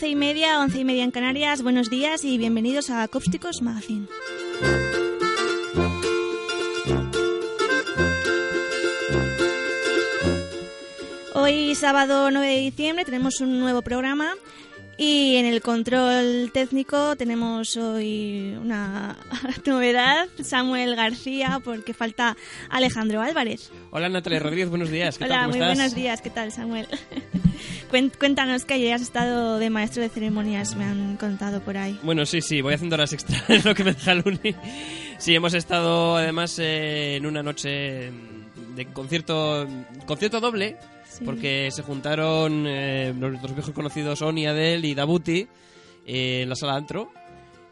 Doce y media, once y media en Canarias. Buenos días y bienvenidos a Acústicos Magazine. Hoy, sábado 9 de diciembre, tenemos un nuevo programa y en el control técnico tenemos hoy una novedad, Samuel García, porque falta Alejandro Álvarez. Hola Natalia Rodríguez, buenos días. ¿Qué Hola, tal? ¿Cómo muy estás? buenos días. ¿Qué tal, Samuel? Cuéntanos que ayer has estado de maestro de ceremonias, me han contado por ahí. Bueno, sí, sí, voy haciendo horas extras, es lo que me deja el uni. Sí, hemos estado además eh, en una noche de concierto, concierto doble, Sí. porque se juntaron eh, nuestros viejos conocidos Oni, Adel y Dabuti eh, en la sala antro.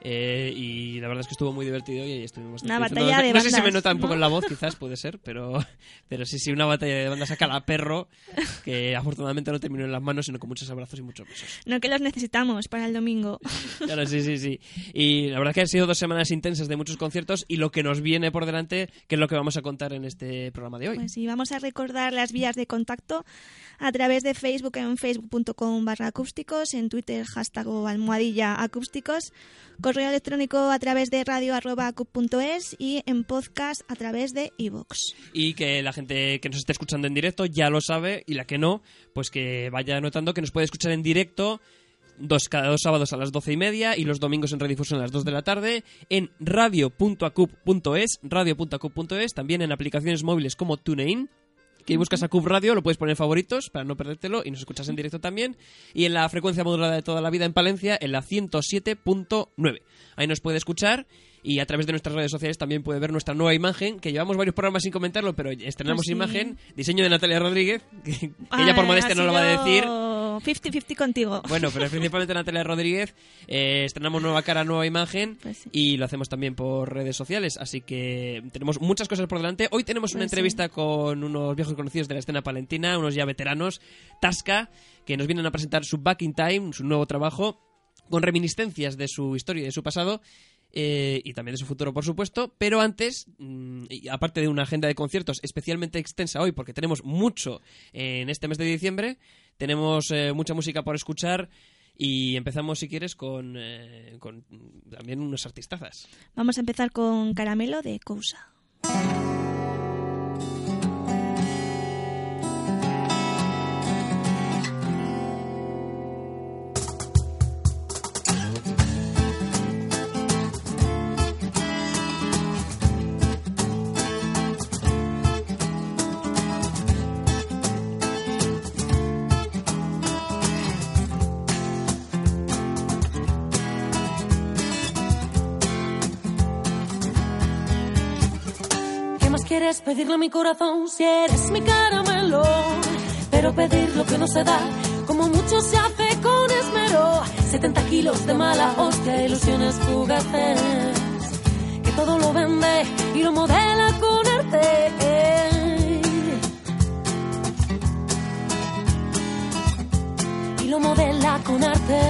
Eh, y la verdad es que estuvo muy divertido y estuvimos Una batalla no, de no sé si me bandas, nota un poco ¿no? en la voz, quizás puede ser, pero, pero sí, sí, una batalla de bandas a cala perro que afortunadamente no terminó en las manos, sino con muchos abrazos y muchos besos. No que los necesitamos para el domingo. Claro, sí, sí, sí. Y la verdad que han sido dos semanas intensas de muchos conciertos y lo que nos viene por delante, que es lo que vamos a contar en este programa de hoy. Pues sí, vamos a recordar las vías de contacto a través de Facebook en facebook.com barra acústicos, en Twitter hashtag almohadilla acústicos, correo electrónico a través de radio arroba acup.es y en podcast a través de iVoox. Y que la gente que nos esté escuchando en directo ya lo sabe y la que no, pues que vaya notando que nos puede escuchar en directo dos, cada dos sábados a las doce y media y los domingos en redifusión a las 2 de la tarde en radio.acup.es, radio.acup.es, también en aplicaciones móviles como TuneIn, que buscas a Cub Radio, lo puedes poner en favoritos para no perdértelo y nos escuchas en directo también. Y en la frecuencia modulada de toda la vida en Palencia, en la 107.9. Ahí nos puede escuchar y a través de nuestras redes sociales también puede ver nuestra nueva imagen, que llevamos varios programas sin comentarlo, pero estrenamos Pues sí. imagen, diseño de Natalia Rodríguez, que, que ella por modestia no lo va a decir. 50-50 contigo. Bueno, pero principalmente Natalia Rodríguez. eh, estrenamos nueva cara, nueva imagen Pues sí. y lo hacemos también por redes sociales. Así que tenemos muchas cosas por delante. Hoy tenemos una Pues sí. entrevista con unos viejos conocidos de la escena palentina, unos ya veteranos, Tasca, que nos vienen a presentar su Back in Time, su nuevo trabajo, con reminiscencias de su historia y de su pasado. eh, y también de su futuro, por supuesto. Pero antes, mm, aparte de una agenda de conciertos especialmente extensa hoy, porque tenemos mucho en este mes de diciembre, tenemos eh, mucha música por escuchar. Y empezamos, si quieres, con, eh, con también unos artistazas. Vamos a empezar con Caramelo de Cousa. Quieres pedirle a mi corazón si eres mi caramelo? Pero pedir lo que no se da, como mucho se hace con esmero. 70 kilos de mala hostia, ilusiones fugaces. Que todo lo vende y lo modela con arte. Y lo modela con arte.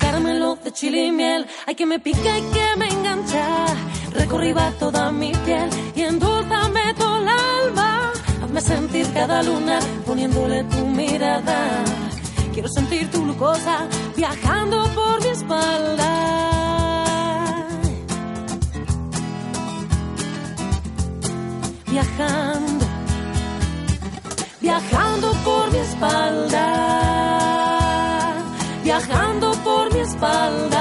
Caramelo de chile y miel, hay que me pica y que me engancha. Recorriba toda mi piel y endulzame todo el alma. Hazme sentir cada luna poniéndole tu mirada. Quiero sentir tu glucosa viajando por mi espalda. Viajando, viajando por mi espalda. Viajando por mi espalda.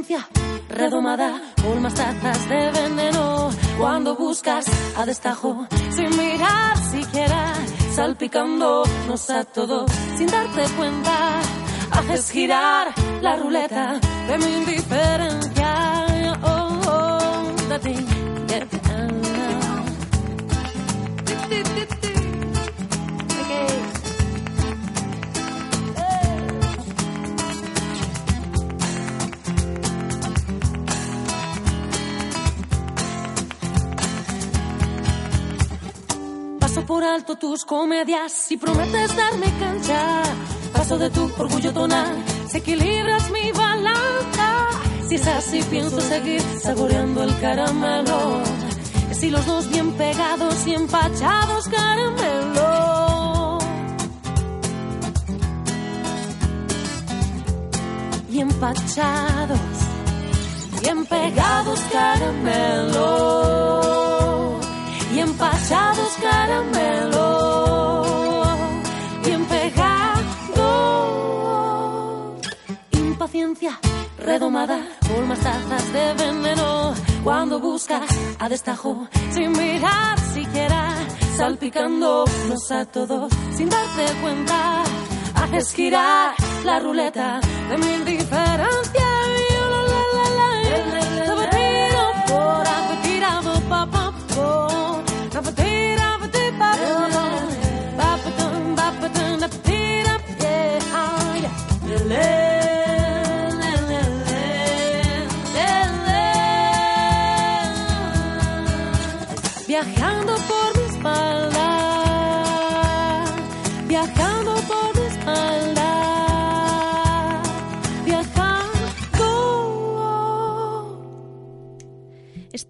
sustancia redomada, colmas tazas de veneno. Cuando buscas a destajo, sin mirar siquiera, salpicándonos a todos sin darte cuenta. Haces girar la ruleta de mi indiferencia. Oh, oh, de ti, de ti, ah. Por alto tus comedias si prometes darme cancha. Paso de tu orgullo tonal, si equilibras mi balanza. Si es así, pienso seguir saboreando el caramelo. Si los dos bien pegados y empachados caramelo. Y empachados, bien pegados caramelo. Y empachados caramelo. Bien pegados. Impaciencia redomada por más de veneno cuando buscas a destajo sin mirar siquiera salpicándonos a todos sin darte cuenta haces girar la ruleta de mi indiferencia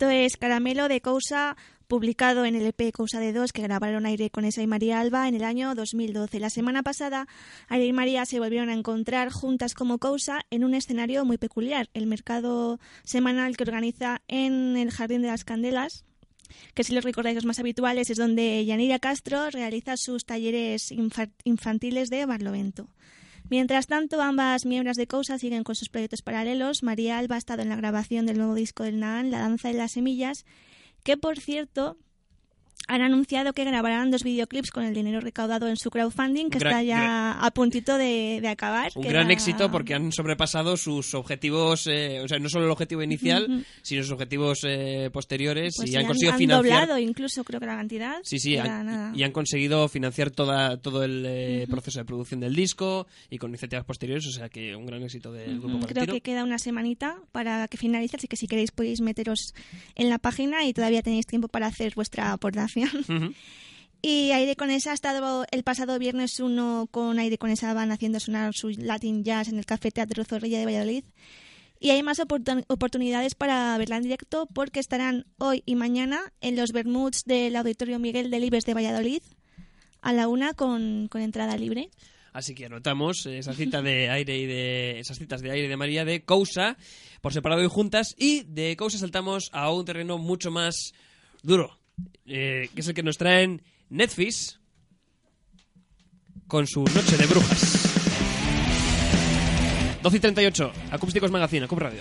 Esto es Caramelo de Cousa, publicado en el EP Cousa de Dos, que grabaron Aire con esa y María Alba en el año 2012. La semana pasada, Aire y María se volvieron a encontrar juntas como Cousa en un escenario muy peculiar, el mercado semanal que organiza en el Jardín de las Candelas, que si los recordáis los más habituales es donde Yanira Castro realiza sus talleres infa- infantiles de Barlovento. Mientras tanto, ambas miembros de Cousa siguen con sus proyectos paralelos. María Alba ha estado en la grabación del nuevo disco del Naan, La danza de las semillas, que por cierto han anunciado que grabarán dos videoclips con el dinero recaudado en su crowdfunding, que gran- está ya a puntito de, de acabar. Un que gran era- éxito porque han sobrepasado sus objetivos, eh, o sea, no solo el objetivo inicial, Ujú. sino sus objetivos eh, posteriores pues y sí, han conseguido han financiar. doblado incluso, creo que la cantidad. Sí, sí, han- nada. y han conseguido financiar toda, todo el eh, proceso de producción del disco y con iniciativas posteriores, o sea que un gran éxito del grupo Mm, Creo Valentino. que queda una semanita para que finalice, así que si queréis podéis meteros en la página y todavía tenéis tiempo para hacer vuestra aportación. Ujú. Y Aire con esa ha estado el pasado viernes uno con Aire con esa van haciendo sonar su Latin Jazz en el Café Teatro Zorrilla de Valladolid. Y hay más oportun- oportunidades para verla en directo porque estarán hoy y mañana en los Bermuds del Auditorio Miguel Delibes de Valladolid a la una con, con entrada libre. Así que anotamos esa cita de aire y de esas citas de aire de María de Cousa por separado y juntas y de Cousa saltamos a un terreno mucho más duro, eh, que es el que nos traen Netflix con su Noche de Brujas. 12 y 38, Acústicos Magazine, Acup Radio.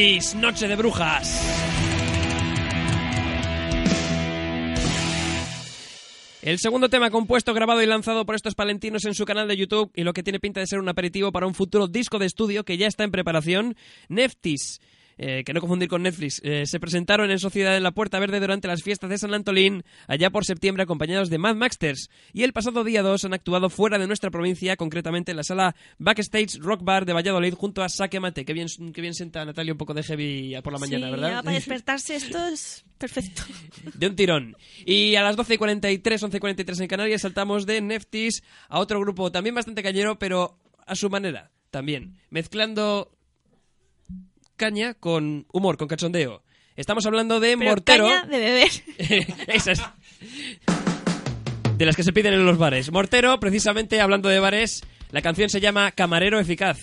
Noche de Brujas. El segundo tema compuesto, grabado y lanzado por estos palentinos en su canal de YouTube y lo que tiene pinta de ser un aperitivo para un futuro disco de estudio que ya está en preparación, Neftis. Eh, que no confundir con Netflix, eh, se presentaron en Sociedad en la Puerta Verde durante las fiestas de San Antolín, allá por septiembre, acompañados de Mad Maxters. Y el pasado día 2 han actuado fuera de nuestra provincia, concretamente en la sala Backstage Rock Bar de Valladolid, junto a Saque Mate. Que bien, que bien sienta Natalia un poco de heavy por la mañana, sí, ¿verdad? ya para despertarse esto es perfecto. de un tirón. Y a las 12 y 43, 11 y 43 en Canarias, saltamos de Neftis a otro grupo también bastante cañero, pero a su manera también, mezclando caña con humor, con cachondeo. Estamos hablando de Pero Mortero. caña de beber. Esas. De las que se piden en los bares. Mortero, precisamente hablando de bares, la canción se llama Camarero Eficaz.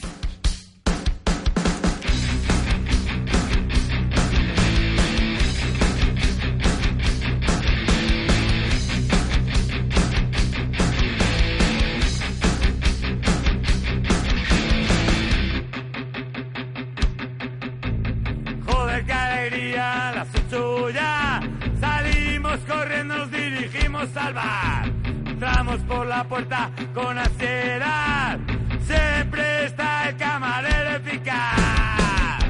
Bar. Entramos por la puerta con ansiedad. Siempre está el camarero eficaz.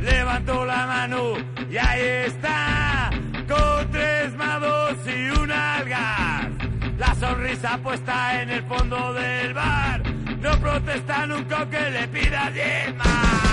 Levantó la mano y ahí está. Con tres mados y un algas. La sonrisa puesta en el fondo del bar. No protesta nunca aunque le pida diez más.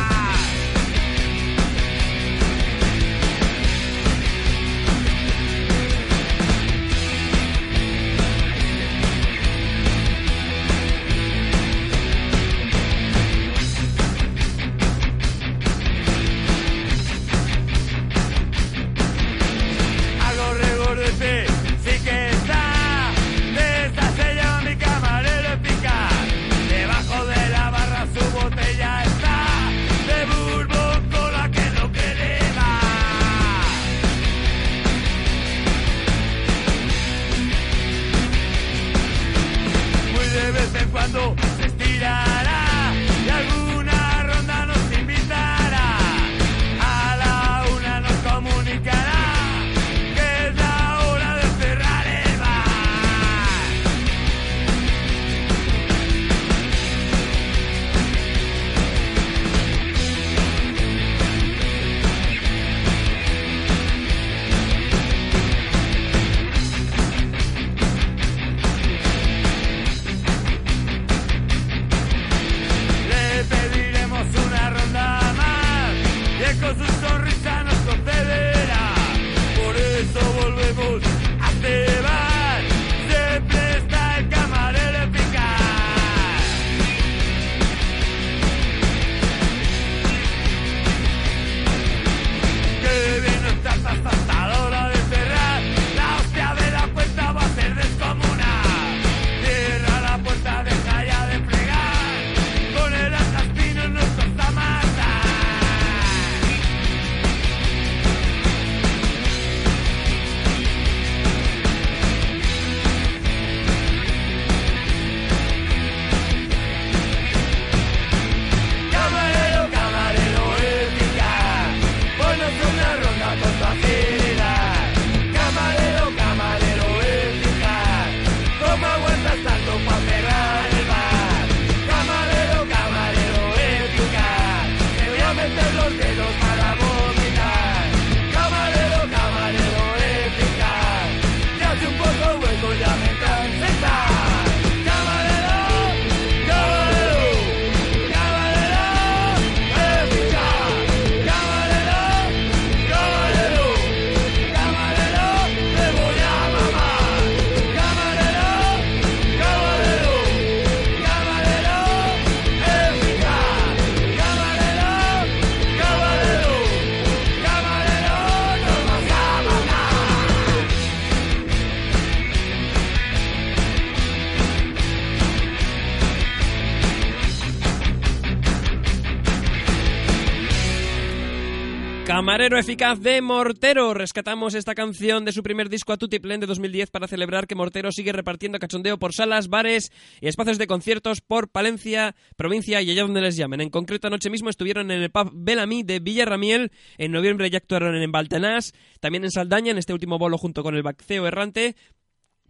Camarero eficaz de Mortero. Rescatamos esta canción de su primer disco a Tutiplen de 2010 para celebrar que Mortero sigue repartiendo cachondeo por salas, bares y espacios de conciertos por Palencia, provincia y allá donde les llamen. En concreto, anoche mismo estuvieron en el pub Bellamy de Villarramiel. En noviembre ya actuaron en Baltanás, también en Saldaña, en este último bolo junto con el Baceo Errante.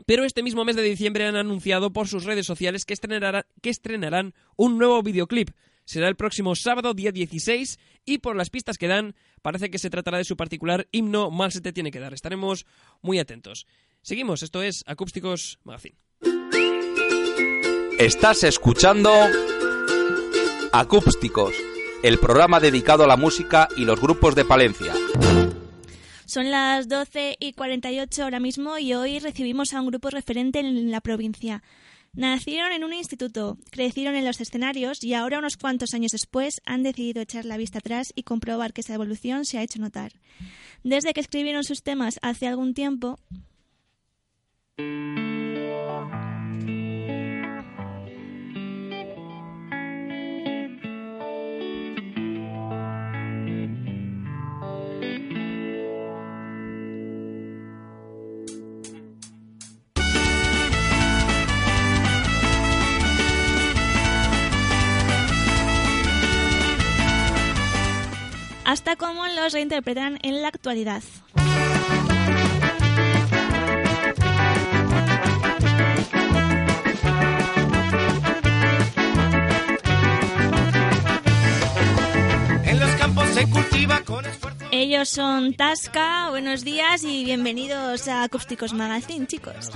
Pero este mismo mes de diciembre han anunciado por sus redes sociales que estrenarán, que estrenarán un nuevo videoclip será el próximo sábado, día 16, y por las pistas que dan, parece que se tratará de su particular himno Mal se te tiene que dar. Estaremos muy atentos. Seguimos, esto es Acústicos Magazine. Estás escuchando Acústicos, el programa dedicado a la música y los grupos de Palencia. Son las 12 y 48 ahora mismo y hoy recibimos a un grupo referente en la provincia. Nacieron en un instituto, crecieron en los escenarios y ahora, unos cuantos años después, han decidido echar la vista atrás y comprobar que esa evolución se ha hecho notar. Desde que escribieron sus temas hace algún tiempo, los reinterpretan en la actualidad. En los campos se cultiva con esfuerzo. Ellos son Tasca, buenos días y bienvenidos a Acústicos Magazine, chicos.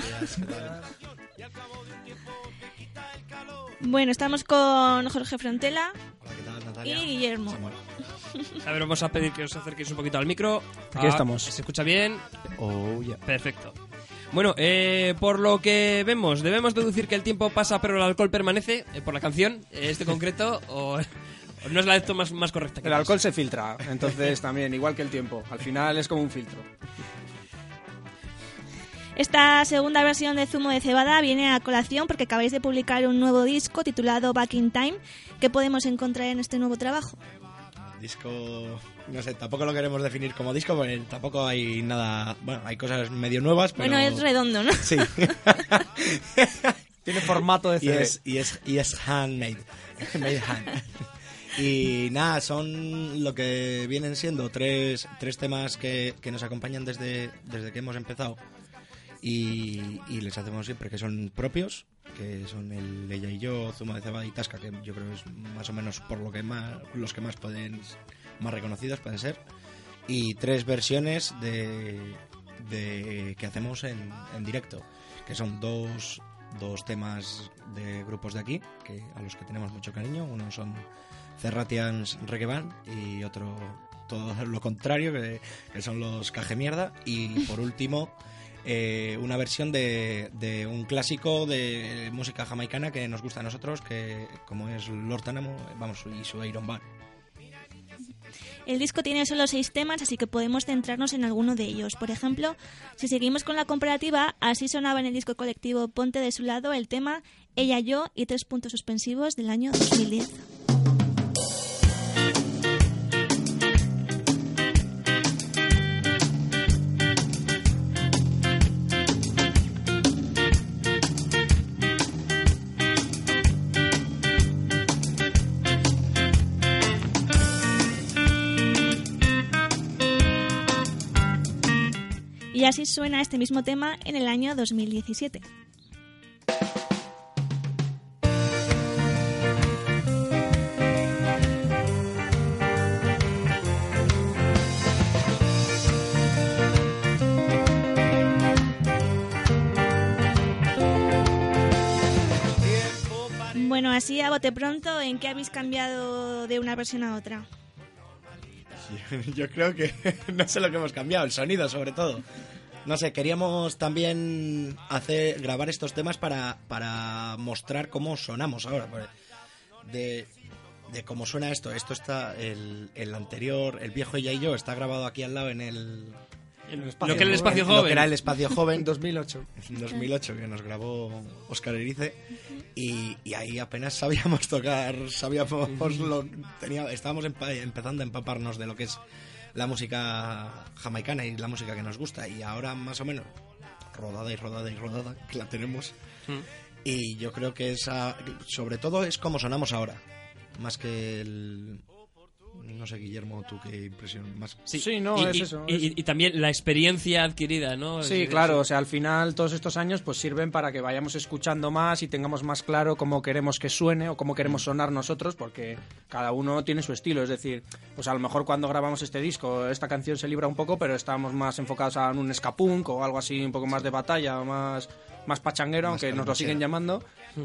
Bueno, estamos con Jorge Frontela y Guillermo. A ver, vamos a pedir que os acerquéis un poquito al micro. Aquí Ah, estamos. ¿Se escucha bien? Oh, yeah. Perfecto. Bueno, eh, por lo que vemos, debemos deducir que el tiempo pasa pero el alcohol permanece, eh, por la canción, eh, este concreto, o, o no es la esto más, más correcta. El alcohol se filtra, entonces también, igual que el tiempo. Al final es como un filtro. Esta segunda versión de Zumo de Cebada viene a colación porque acabáis de publicar un nuevo disco titulado Back in Time que podemos encontrar en este nuevo trabajo. Disco, no sé, tampoco lo queremos definir como disco, porque tampoco hay nada, bueno, hay cosas medio nuevas, pero... Bueno, es redondo, ¿no? Sí. Tiene formato de y es, y es, y es handmade. Made hand. Y nada, son lo que vienen siendo tres, tres temas que, que nos acompañan desde, desde que hemos empezado. Y, y les hacemos siempre que son propios, que son el Ella y yo, Zuma de Cebada y Tasca, que yo creo es más o menos por lo que más, los que más pueden, más reconocidos pueden ser. Y tres versiones de, de que hacemos en, en directo, que son dos, dos temas de grupos de aquí, que a los que tenemos mucho cariño. Uno son Cerratians Reggae Band y otro todo lo contrario, que, que son los Caje Mierda. Y por último, eh, una versión de, de un clásico de música jamaicana que nos gusta a nosotros, que como es Lord Tanamo, vamos, y su Iron Band. El disco tiene solo seis temas, así que podemos centrarnos en alguno de ellos. Por ejemplo, si seguimos con la comparativa, así sonaba en el disco colectivo Ponte de su lado el tema Ella, yo y tres puntos suspensivos del año 2010. Y así suena este mismo tema en el año 2017. Bueno, así a bote pronto, ¿en qué habéis cambiado de una versión a otra? Yo creo que no sé lo que hemos cambiado, el sonido sobre todo. No sé, queríamos también hacer grabar estos temas para, para mostrar cómo sonamos ahora. porque De, de cómo suena esto. Esto está, el, el anterior, el viejo ella y yo, está grabado aquí al lado en el... Lo que era el espacio Lo que joven. era el espacio joven. 2008. en 2008 que nos grabó Oscar Erice y, y ahí apenas sabíamos tocar, sabíamos lo tenía, estábamos empa- empezando a empaparnos de lo que es la música jamaicana y la música que nos gusta. Y ahora más o menos rodada y rodada y rodada, que la tenemos. Mm. Y yo creo que esa, sobre todo es como sonamos ahora, más que el... No sé, Guillermo, tú qué impresión más... Sí, no, y, es y- eso, y- es- y también la experiencia adquirida, ¿no? Sí, Es- claro, o sea, al final todos estos años pues sirven para que vayamos escuchando más y tengamos más claro cómo queremos que suene o cómo queremos sonar nosotros, porque cada uno tiene su estilo, es decir, pues a lo mejor cuando grabamos este disco esta canción se libra un poco, pero estamos más enfocados en un ska punk o algo así un poco más de batalla, o más más pachanguero, Más aunque nos lo siguen llamando,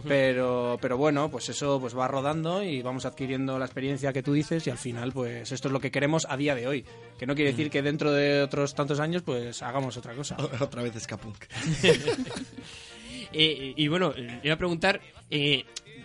pero pero bueno, pues eso pues va rodando y vamos adquiriendo la experiencia que tú dices y al final pues esto es lo que queremos a día de hoy, que no quiere decir que dentro de otros tantos años pues hagamos otra cosa. Otra vez Skapunk. Eh, y bueno, eh, iba a preguntar eh,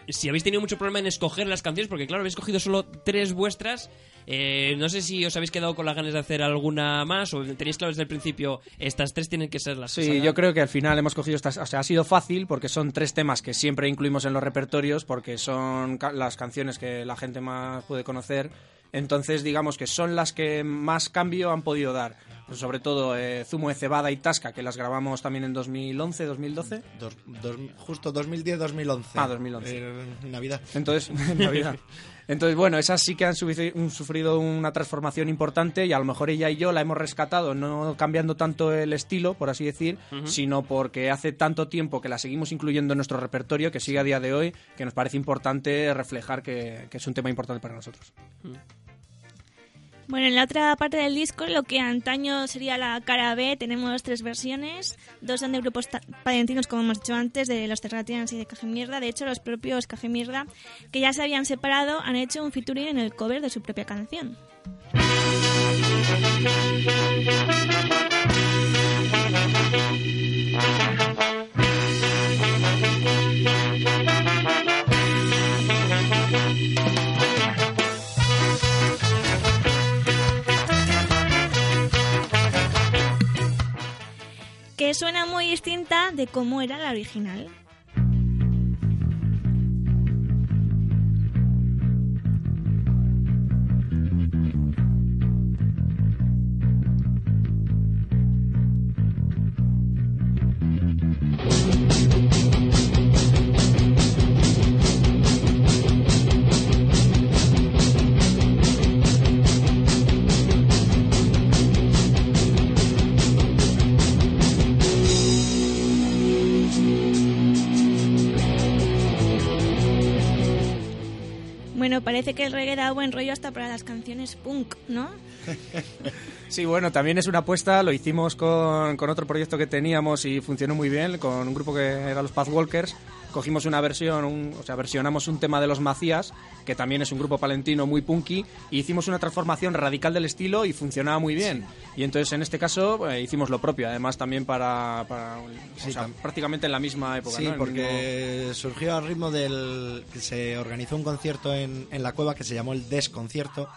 si habéis tenido mucho problema en escoger las canciones, porque claro, habéis cogido solo tres vuestras. Eh, no sé si os habéis quedado con las ganas de hacer alguna más o tenéis claro desde el principio, estas tres tienen que ser las que Sí, yo creo que al final hemos cogido estas, o sea, ha sido fácil porque son tres temas que siempre incluimos en los repertorios porque son ca- las canciones que la gente más puede conocer. Entonces, digamos que son las que más cambio han podido dar. Pues sobre todo eh, Zumo de Cebada y Tasca, que las grabamos también en 2011, 2012. Dos- dos- justo 2010-2011. Ah, 2011. Eh, Navidad. Entonces, en Navidad. Entonces, bueno, esas sí que han sufrido una transformación importante y a lo mejor ella y yo la hemos rescatado, no cambiando tanto el estilo, por así decir, sino porque hace tanto tiempo que la seguimos incluyendo en nuestro repertorio, que sigue a día de hoy, que nos parece importante reflejar que, que es un tema importante para nosotros. Bueno, en la otra parte del disco, lo que antaño sería la cara B, tenemos tres versiones. Dos son de grupos palentinos, como hemos dicho antes, de los Terratians y de Caje Mierda. De hecho, los propios Caje Mierda, que ya se habían separado, han hecho un featuring en el cover de su propia canción. Suena muy distinta de cómo era la original. Parece que el reggae da buen rollo hasta para las canciones punk, ¿no? Sí, bueno, también es una apuesta, lo hicimos con, con otro proyecto que teníamos y funcionó muy bien, con un grupo que era los Pathwalkers. Cogimos una versión, un- o sea, versionamos un tema de los Macías, que también es un grupo palentino muy punky, y hicimos una transformación radical del estilo y funcionaba muy bien. Y entonces en este caso eh, hicimos lo propio, además también para, para- o Sí, sea, prácticamente en la misma época. Sí, ¿no? Porque surgió al ritmo del que se organizó un concierto en, en la cueva que se llamó el Desconcierto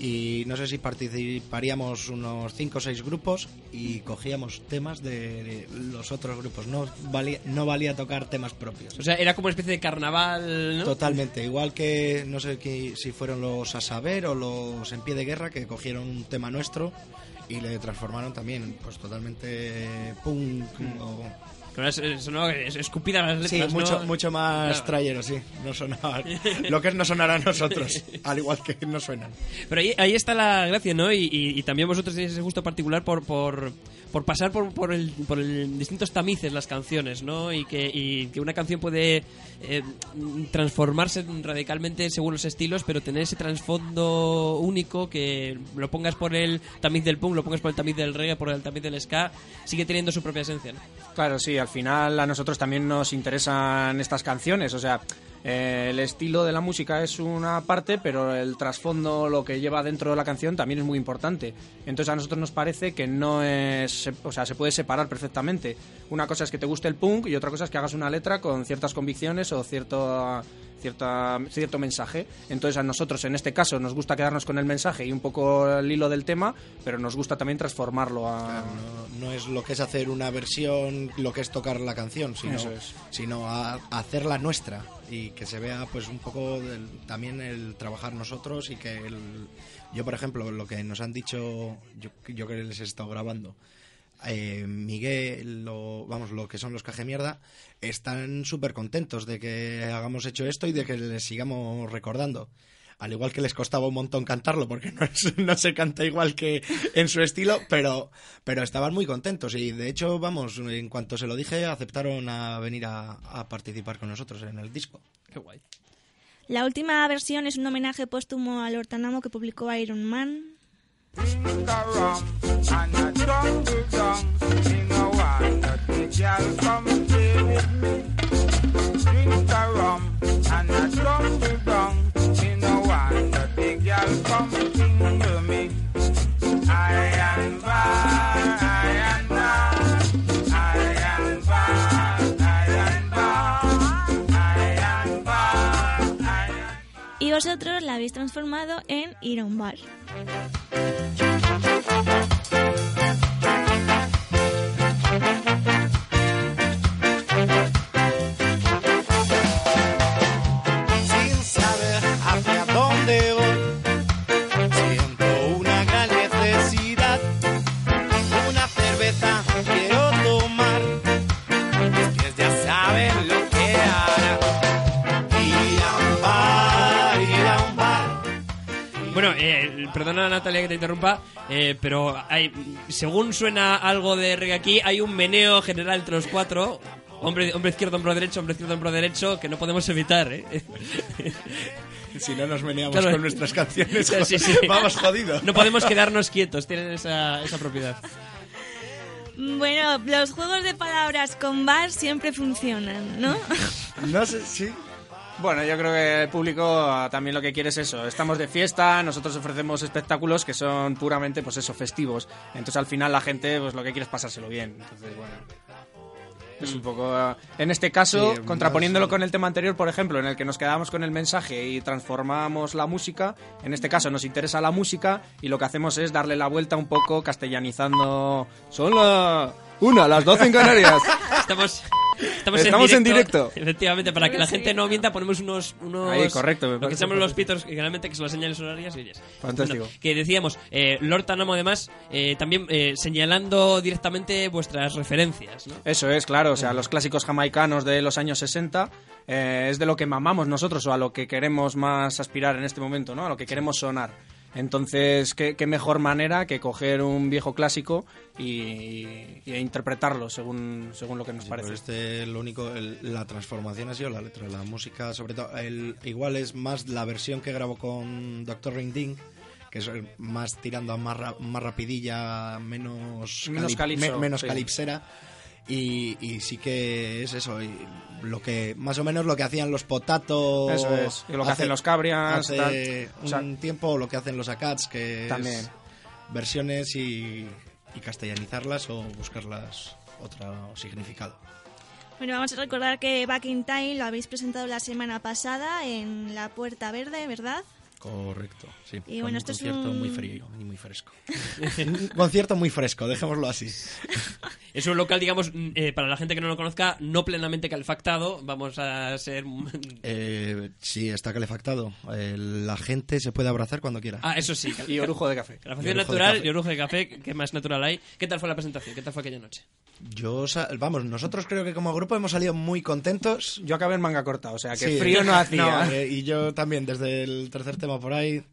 y no sé si participaríamos unos 5 o 6 grupos y cogíamos temas de los otros grupos. No valía, no valía tocar temas propios. O sea, era como una especie de carnaval, ¿no? Totalmente, igual que no sé si fueron los a saber o los en pie de guerra que cogieron un tema nuestro y le transformaron también, pues totalmente punk o Ahora es- es- no, es- escupida las Sí, letras, ¿no? mucho, mucho más Claro. trayero, sí. No sonaba. Lo que es no sonar a nosotros, al igual que no suenan. Pero ahí, ahí está la gracia, ¿no? Y, y- y también vosotros tenéis ese gusto particular por, por, por pasar por, por, el, por el distintos tamices las canciones, ¿no? Y que, y que una canción puede eh, transformarse radicalmente según los estilos, pero tener ese trasfondo único que lo pongas por el tamiz del punk, lo pongas por el tamiz del reggae, por el tamiz del ska, sigue teniendo su propia esencia, ¿no? Claro, sí, al final a nosotros también nos interesan estas canciones, o sea, eh, el estilo de la música es una parte, pero el trasfondo, lo que lleva dentro de la canción también es muy importante. Entonces a nosotros nos parece que no es, o sea, se puede separar perfectamente. Una cosa es que te guste el punk y otra cosa es que hagas una letra con ciertas convicciones o cierto cierta, cierto mensaje. Entonces a nosotros en este caso nos gusta quedarnos con el mensaje y un poco el hilo del tema, pero nos gusta también transformarlo a... Claro, no, no es lo que es hacer una versión, lo que es tocar la canción, sino, es. sino a, a hacerla nuestra y que se vea pues un poco del- también el trabajar nosotros y que el, yo por ejemplo lo que nos han dicho yo, yo que les he estado grabando eh, Miguel, lo, vamos, lo que son los caje mierda, están súper contentos de que hagamos hecho esto y de que les sigamos recordando. Al igual que les costaba un montón cantarlo, porque no, es- no se canta igual que en su estilo, pero, pero estaban muy contentos. Y de hecho, vamos, en cuanto se lo dije, aceptaron a venir a, a participar con nosotros en el disco. Qué guay. La última versión es un homenaje póstumo al Hortanamo que publicó Iron Man. Vosotros la habéis transformado en ir a bar. Perdona Natalia que te interrumpa, eh, pero hay, según suena algo de reggae aquí, hay un meneo general entre los cuatro. Hombre, hombre izquierdo, hombro derecho, hombre izquierdo, hombro derecho, que no podemos evitar, ¿eh? Si no nos meneamos Claro. con nuestras canciones, Sí, sí. vamos jodidos. No podemos quedarnos quietos, tienen esa, esa propiedad. Bueno, los juegos de palabras con bar siempre funcionan, ¿no? No sé, sí. Bueno, yo creo que el público ah, también lo que quiere es eso. Estamos de fiesta, nosotros ofrecemos espectáculos que son puramente, pues eso, festivos. Entonces al final la gente, pues lo que quiere es pasárselo bien. Entonces, bueno. Es un poco. ah, En este caso, Sí, contraponiéndolo más- con el tema anterior, por ejemplo, en el que nos quedamos con el mensaje y transformamos la música, en este caso nos interesa la música y lo que hacemos es darle la vuelta un poco castellanizando. Son la. Una, las 12 en Canarias. Estamos, estamos, Estamos en directo. Efectivamente, para que la gente no mienta, ponemos unos. unos Ahí, correcto, me Lo que llamamos los pitos, que generalmente que son las señales horarias y oyes. Fantástico. Bueno, que decíamos, eh, Lord Tanamo, además, eh, también eh, señalando directamente vuestras referencias, ¿no? Eso es, claro, o sea, los clásicos jamaicanos de los años 60 eh, es de lo que mamamos nosotros o a lo que queremos más aspirar en este momento, ¿no? A lo que queremos sonar. Entonces, ¿qué, qué mejor manera que coger un viejo clásico y, y interpretarlo según, según lo que nos Sí, parece. pues este, lo único, el- la transformación ha sido la letra, la música, sobre todo, el, igual es más la versión que grabó con Dr. Ring Ding, que es más tirando a más, ra- más rapidilla, menos, Menos calip- calipso, menos sí. calipsera. Y, y sí que es eso, y lo que más o menos lo que hacían los Potato. Eso es, y lo que hacen los Cabrias, Hace tal. O sea, un tiempo lo que hacen los Acats, que También. es versiones y, y castellanizarlas o buscarlas otro significado. Bueno, vamos a recordar que Back in Time lo habéis presentado la semana pasada en la Puerta Verde, ¿verdad? Correcto, sí. Y bueno, un esto es concierto un- muy frío y muy fresco. un concierto muy fresco, dejémoslo así. Es un local, digamos, eh, para la gente que no lo conozca, no plenamente calefactado. Vamos a ser. Eh, sí, está calefactado. Eh, la gente se puede abrazar cuando quiera. Ah, eso sí. Y orujo de café. Calefacción Y orujo de natural café. y orujo de café. ¿Qué más natural hay? ¿Qué tal fue la presentación? ¿Qué tal fue aquella noche? Yo, vamos, nosotros creo que como grupo hemos salido muy contentos. Yo acabé en manga corta, o sea, que Sí. frío no hacía. eh, y yo también, desde el tercer tema por ahí.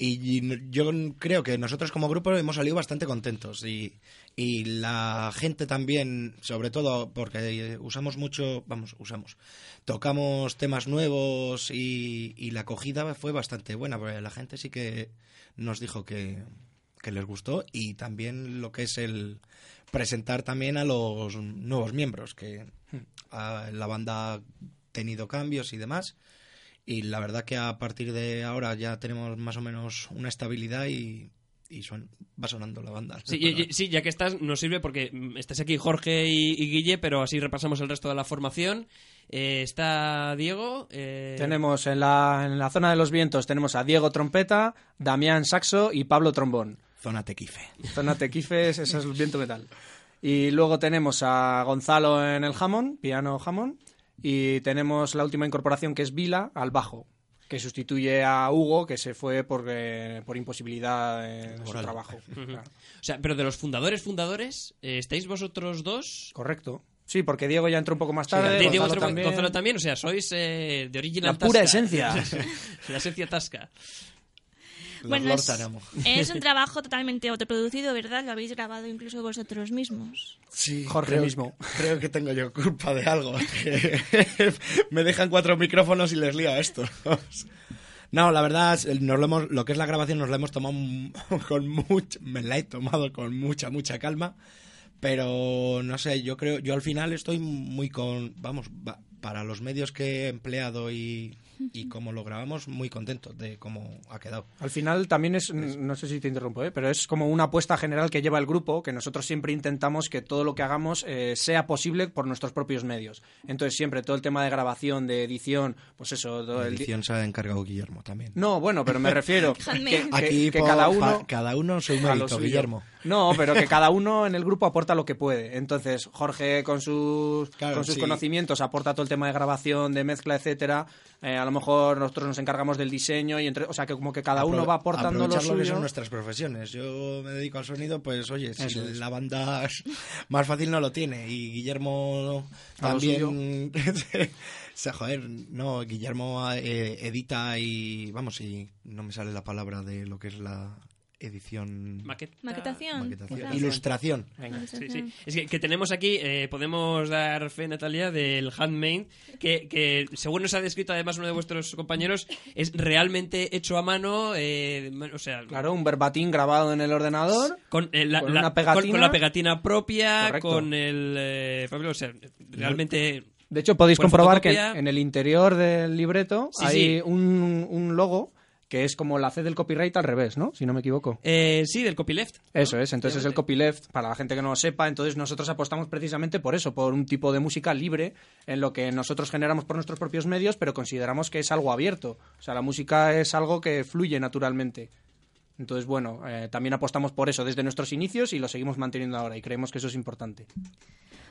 Y, yo creo que nosotros como grupo hemos salido bastante contentos. Y, y la gente también, sobre todo porque usamos mucho, vamos, usamos, tocamos temas nuevos y, y la acogida fue bastante buena. Porque la gente sí que nos dijo que, que les gustó. Y también lo que es el presentar también a los nuevos miembros, que ah, la banda ha tenido cambios y demás. Y la verdad que a partir de ahora ya tenemos más o menos una estabilidad y, y suena, va sonando la banda. Sí, y- y- sí, ya que estás, nos sirve porque mm, estás aquí Jorge y, y Guille, pero así repasamos el resto de la formación. Eh, está Diego. eh, Tenemos en la, en la zona de los vientos tenemos a Diego Trompeta, Damián Saxo y Pablo Trombón. Zona Tequife. Zona Tequifes, ese es el viento metal. Y luego tenemos a Gonzalo en el jamón, piano jamón. Y tenemos la última incorporación que es Vila al bajo, que sustituye a Hugo, que se fue por, eh, por imposibilidad de su trabajo. Claro. O sea, pero de los fundadores, fundadores, eh, ¿estáis vosotros dos? Correcto. Sí, porque Diego ya entró un poco más tarde. Diego Gonzalo también. Gonzalo también, o sea, sois eh, de original La pura Tasca. esencia. la esencia tasca. Bueno, Lord es, Taramo. es un trabajo totalmente autoproducido, ¿verdad? Lo habéis grabado incluso vosotros mismos. Sí, Jorge creo- mismo. Creo que tengo yo culpa de algo. me dejan cuatro micrófonos y les lío a esto. No, la verdad, es- nos lo, hemos, lo que es la grabación nos la hemos tomado con mucho, me la he tomado con mucha, mucha calma, pero no sé, yo creo, yo al final estoy muy con, vamos, va- para los medios que he empleado y, y cómo lo grabamos, muy contento de cómo ha quedado. Al final también es, no sé si te interrumpo, ¿eh? pero es como una apuesta general que lleva el grupo, que nosotros siempre intentamos que todo lo que hagamos eh, sea posible por nuestros propios medios. Entonces siempre todo el tema de grabación, de edición, pues eso, todo La el di- edición se ha encargado Guillermo también. No, bueno, pero me refiero que, que- Aquí que por- cada uno cada uno suyo. Guillermo. No, pero que cada uno en el grupo aporta lo que puede. Entonces, Jorge con sus, Claro, con sus sí. conocimientos aporta todo el tema de grabación, de mezcla, etcétera. Eh, a lo mejor nosotros nos encargamos del diseño y entre, o sea, que como que cada uno va aportando lo aprovechar que suyo. son nuestras profesiones. Yo me dedico al sonido, pues oye, si Eso es. la banda es- más fácil no lo tiene. Y Guillermo también... o sea, joder, no, Guillermo eh, edita y... Vamos, y no me sale la palabra de lo que es la edición... Maqueta. Maquetación. maquetación. Ilustración. Venga. Sí, sí. Es que, que tenemos aquí, eh, podemos dar fe, Natalia, del handmade, que, que según nos ha descrito además uno de vuestros compañeros, es realmente hecho a mano, eh, o sea, Claro, un verbatim grabado en el ordenador. con, eh, la, con la- una pegatina. con- con la pegatina propia, Correcto. con el... eh, Pablo, o sea, realmente... De hecho, podéis comprobar que fotocopia. en, en el interior del libreto Sí, hay sí. Un, un logo que es como la C del copyright al revés, ¿no? Si no me equivoco. Eh, sí, del copyleft. Eso es, entonces es el copyleft, para la gente que no lo sepa, entonces nosotros apostamos precisamente por eso, por un tipo de música libre en lo que nosotros generamos por nuestros propios medios, pero consideramos que es algo abierto. O sea, la música es algo que fluye naturalmente. Entonces, bueno, eh, también apostamos por eso desde nuestros inicios y lo seguimos manteniendo ahora y creemos que eso es importante.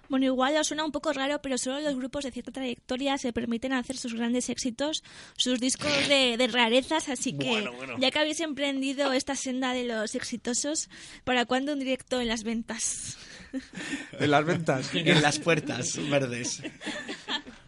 Bueno, igual os suena un poco raro, pero solo los grupos de cierta trayectoria se permiten hacer sus grandes éxitos, sus discos de, de rarezas, así que Bueno, bueno. ya que habéis emprendido esta senda de los exitosos, ¿para cuándo un directo en las ventas? En las ventas. En las puertas verdes.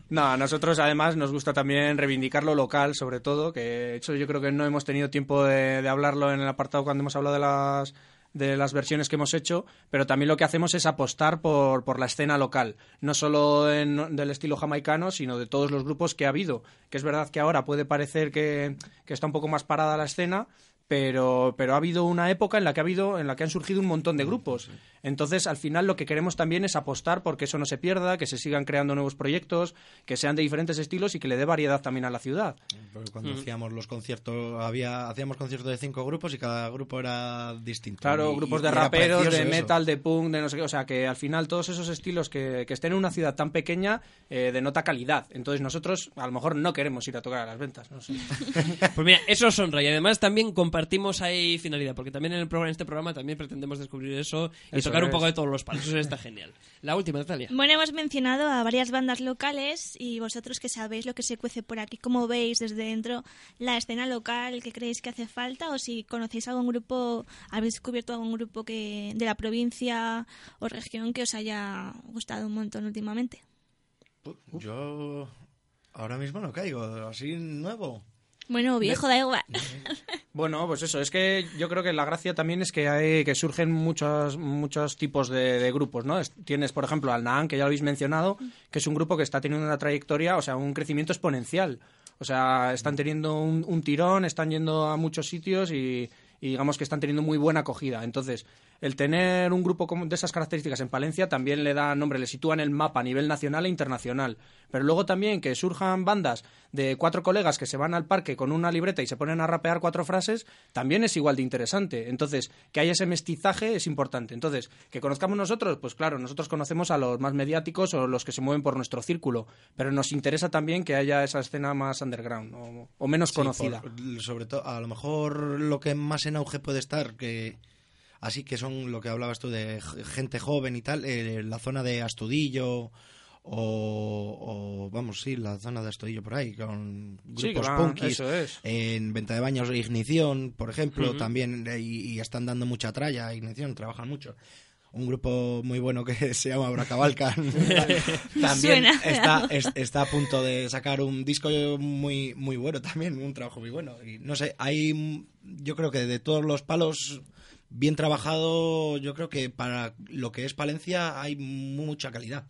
No, a nosotros además nos gusta también reivindicar lo local, sobre todo, que de hecho yo creo que no hemos tenido tiempo de, de hablarlo en el apartado cuando hemos hablado de las de las versiones que hemos hecho, pero también lo que hacemos es apostar por, por la escena local, no solo en- del estilo jamaicano, sino de todos los grupos que ha habido, que es verdad que ahora puede parecer que, que está un poco más parada la escena, pero, pero ha habido una época en la que ha habido en la que han surgido un montón de grupos. Entonces, al final lo que queremos también es apostar porque eso no se pierda, que se sigan creando nuevos proyectos, que sean de diferentes estilos y que le dé variedad también a la ciudad. Porque cuando hacíamos los conciertos, había hacíamos conciertos de cinco grupos y cada grupo era distinto. Claro, Y- grupos de raperos, de eso. metal, de punk, de no sé qué. O sea, que al final todos esos estilos que, que estén en una ciudad tan pequeña eh, denota calidad. Entonces nosotros a lo mejor no queremos ir a tocar a las ventas. No sé. Pues mira, eso honra y además también compartimos ahí finalidad, porque también en, el programa, en este programa también pretendemos descubrir eso y Eso tocar un poco de todos los palos. Eso está genial. La última, Natalia. Bueno, hemos mencionado a varias bandas locales y vosotros que sabéis lo que se cuece por aquí, ¿cómo veis desde dentro la escena local que creéis que hace falta? O si conocéis algún grupo, habéis descubierto algún grupo que de la provincia o región que os haya gustado un montón últimamente. Yo ahora mismo no caigo, así nuevo. Bueno, viejo, da igual. Bueno, pues eso, es que yo creo que la gracia también es que hay que surgen muchos muchos tipos de, de grupos, ¿no? Es- Tienes, por ejemplo, al Naan, que ya lo habéis mencionado, que es un grupo que está teniendo una trayectoria, o sea, un crecimiento exponencial. O sea, están teniendo un, un tirón, están yendo a muchos sitios y, y digamos que están teniendo muy buena acogida. Entonces, el tener un grupo de esas características en Palencia también le da nombre, le sitúa en el mapa a nivel nacional e internacional. Pero luego también que surjan bandas de cuatro colegas que se van al parque con una libreta y se ponen a rapear cuatro frases, también es igual de interesante. Entonces, que haya ese mestizaje es importante. Entonces, que conozcamos nosotros, pues claro, nosotros conocemos a los más mediáticos o los que se mueven por nuestro círculo, pero nos interesa también que haya esa escena más underground o, o menos Sí, conocida. por- sobre todo, a lo mejor lo que más en auge puede estar, que así que son lo que hablabas tú de gente joven y tal, eh, la zona de Astudillo o, o, vamos, sí, la zona de Astudillo por ahí, con Sí, grupos punkis. eso es. En Venta de Baños Ignición, por ejemplo, también, eh, y, y están dando mucha tralla a Ignición, trabajan mucho. Un grupo muy bueno que se llama Bracabalca también está, es- está a punto de sacar un disco muy, muy bueno también, un trabajo muy bueno. Y no sé, hay, yo creo que de todos los palos, bien trabajado, yo creo que para lo que es Palencia hay mucha calidad.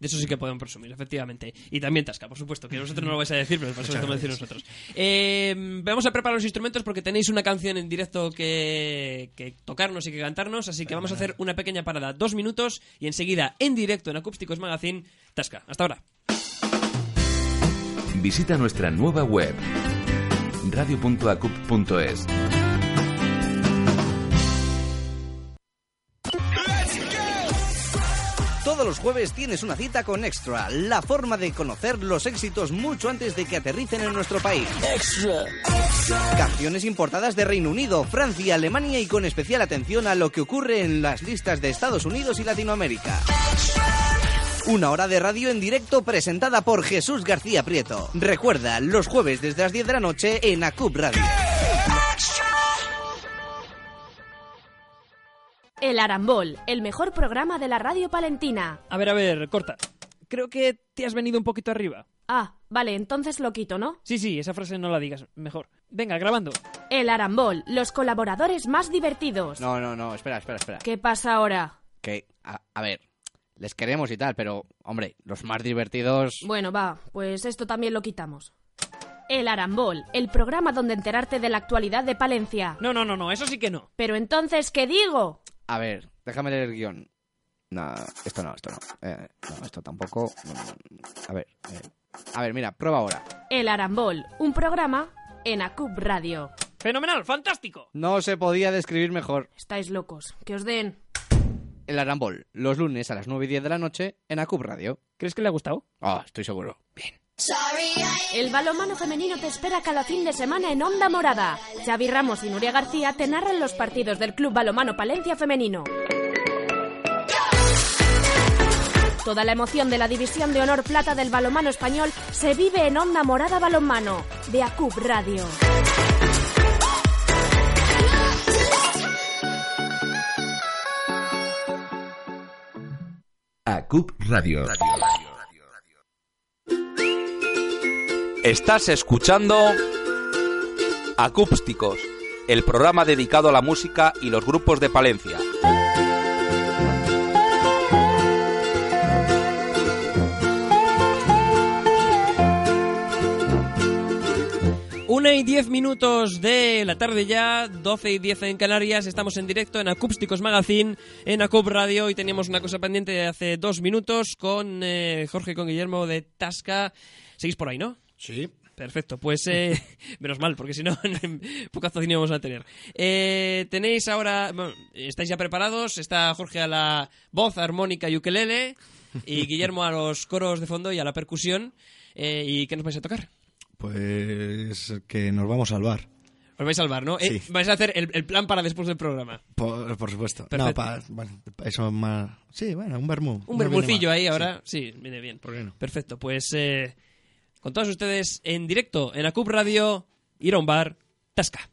De eso sí que podemos presumir, efectivamente. Y también Tasca, por supuesto, que vosotros no lo vais a decir, pero por eso lo vamos a decir nosotros. Eh, vamos a preparar los instrumentos porque tenéis una canción en directo que, que tocarnos y que cantarnos, así que vamos a hacer una pequeña parada, dos minutos, y enseguida, en directo en Acústicos Magazine, Tasca. Hasta ahora. Visita nuestra nueva web radio.acup.es. Todos los jueves tienes una cita con Extra, la forma de conocer los éxitos mucho antes de que aterricen en nuestro país. Canciones importadas de Reino Unido, Francia, Alemania y con especial atención a lo que ocurre en las listas de Estados Unidos y Latinoamérica. Una hora de radio en directo presentada por Jesús García Prieto. Recuerda, los jueves desde las 10 de la noche en ACUP Radio. El Arambol, el mejor programa de la radio palentina. A ver, a ver, corta. Creo que te has venido un poquito arriba. Ah, vale, entonces lo quito, ¿no? Sí, sí, esa frase no la digas, mejor. Venga, grabando. El Arambol, los colaboradores más divertidos. No, no, no, espera, espera, espera. ¿Qué pasa ahora? Que, a, a ver, les queremos y tal, pero, hombre, los más divertidos... Bueno, va, pues esto también lo quitamos. El Arambol, el programa donde enterarte de la actualidad de Palencia. No, no, no, no, eso sí que no. Pero entonces, ¿qué digo? A ver, déjame leer el guion. No, esto no, esto no. Eh, no, esto tampoco. Mm, A ver, eh, a ver, mira, prueba ahora. El Arambol, un programa en ACUP Radio. Fenomenal, fantástico. No se podía describir mejor. Estáis locos, que os den. El Arambol, los lunes a las 9 y 10 de la noche en ACUP Radio. ¿Crees que le ha gustado? Ah, estoy seguro. El balonmano femenino te espera cada fin de semana en Onda Morada. Xavi Ramos y Nuria García te narran los partidos del Club Balomano Palencia Femenino. Toda la emoción de la División de Honor Plata del balonmano español se vive en Onda Morada Balonmano, de ACUP Radio. ACUP Radio. Estás escuchando Acústicos, el programa dedicado a la música y los grupos de Palencia. Una y diez minutos de la tarde ya, 12 y 10 en Canarias, estamos en directo en Acústicos Magazine, en Acup Radio y teníamos una cosa pendiente de hace dos minutos con eh, Jorge y con Guillermo de Tasca. Seguís por ahí, ¿no? Sí. Perfecto, pues eh, menos mal, porque si no, poca zocinio vamos a tener. Eh, tenéis ahora, bueno, estáis ya preparados, está Jorge a la voz, armónica y ukelele, y Guillermo a los coros de fondo y a la percusión. Eh, ¿Y qué nos vais a tocar? Pues que nos vamos al bar. Os vais a salvar, ¿no? Eh, Sí. vais a hacer el, el plan para después del programa. Por, por supuesto. Perfecto. No, pa- bueno, eso más... Sí, bueno, un vermú. Un mal. ahí Sí. ahora. Sí, viene bien. ¿Por qué no? Perfecto, pues eh, con todos ustedes en directo en Acup Radio, ir a un bar, Tasca.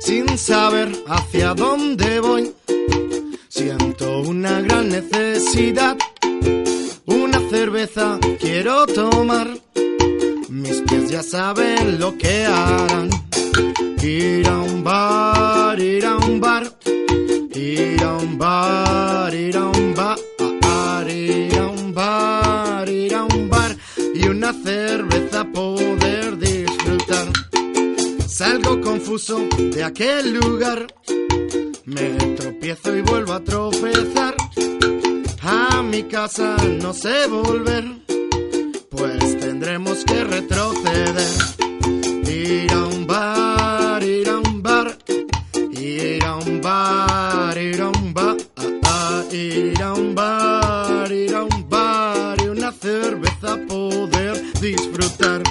Sin saber hacia dónde voy, siento una gran necesidad. Cerveza quiero tomar Mis pies ya saben lo que harán. Ir a un bar, ir a un bar. Ir a un bar, ir a un bar. Ir a un bar, ir a un bar. Y una cerveza poder disfrutar. Salgo confuso de aquel lugar. Me tropiezo y vuelvo a tropezar. A mi casa no sé volver, pues tendremos que retroceder. Ir a un bar, ir a un bar, ir a un bar, ir a un bar, ir a un bar, ir a un bar y una cerveza poder disfrutar.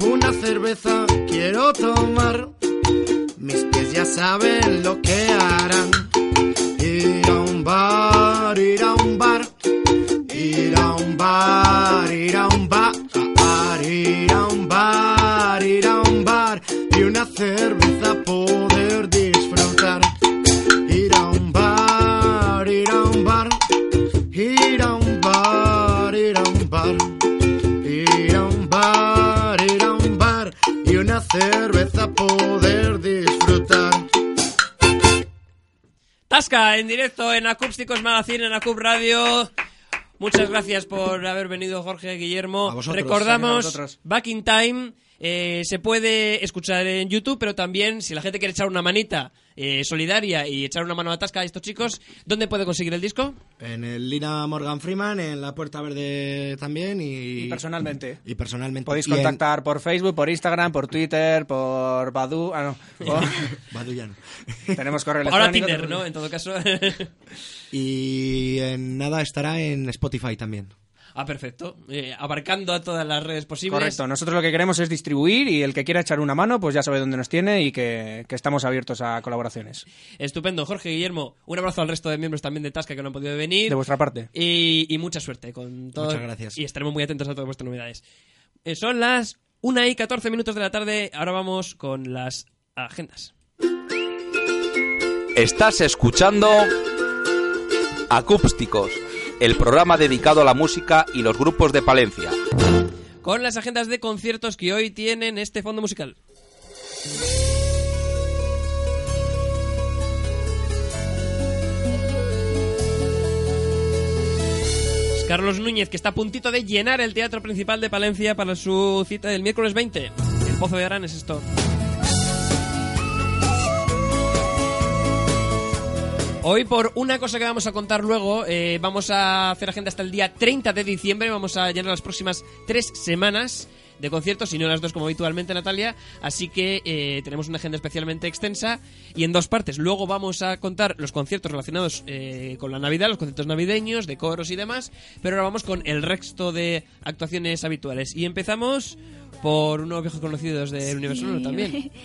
Una cerveza quiero tomar. Mis pies ya saben lo que harán. En directo en Acústicos Magazine, en Acup Radio. Muchas gracias por haber venido, Jorge Guillermo. A vosotros. Recordamos, A. Back in Time eh, se puede escuchar en YouTube, pero también si la gente quiere echar una manita eh, solidaria y echar una mano a Tasca a estos chicos, ¿dónde puede conseguir el disco? En el Lina Morgan Freeman, en la Puerta Verde también y... Y personalmente. Y personalmente. Podéis en- contactar por Facebook, por Instagram, por Twitter, por Badu. Ah, no. por- Badu ya no. tenemos correo Ahora electrónico. Tinder, ¿no? En todo caso. Y en nada estará en Spotify también. Ah, perfecto. Eh, abarcando a todas las redes posibles. Correcto, nosotros lo que queremos es distribuir y el que quiera echar una mano, pues ya sabe dónde nos tiene y que, que estamos abiertos a colaboraciones. Estupendo, Jorge Guillermo. Un abrazo al resto de miembros también de Tasca que no han podido venir. De vuestra parte. Y, y mucha suerte con todo. Muchas gracias. Y estaremos muy atentos a todas vuestras novedades. Eh, son las 1 y 14 minutos de la tarde. Ahora vamos con las agendas. Estás escuchando Acústicos, el programa dedicado a la música y los grupos de Palencia. Con las agendas de conciertos que hoy tienen este fondo musical. Carlos Núñez, que está a puntito de llenar el Teatro Principal de Palencia para su cita del miércoles 20. El Pozo de Arán es esto. Hoy, por una cosa que vamos a contar luego, eh, vamos a hacer agenda hasta el día 30 de diciembre. Vamos a llenar las próximas tres semanas de conciertos, y no las dos como habitualmente, Natalia. Así que eh, tenemos una agenda especialmente extensa y en dos partes. Luego vamos a contar los conciertos relacionados eh, con la Navidad, los conciertos navideños, de coros y demás. Pero ahora vamos con el resto de actuaciones habituales. Y empezamos por unos viejos conocidos del Universo Sonoro también.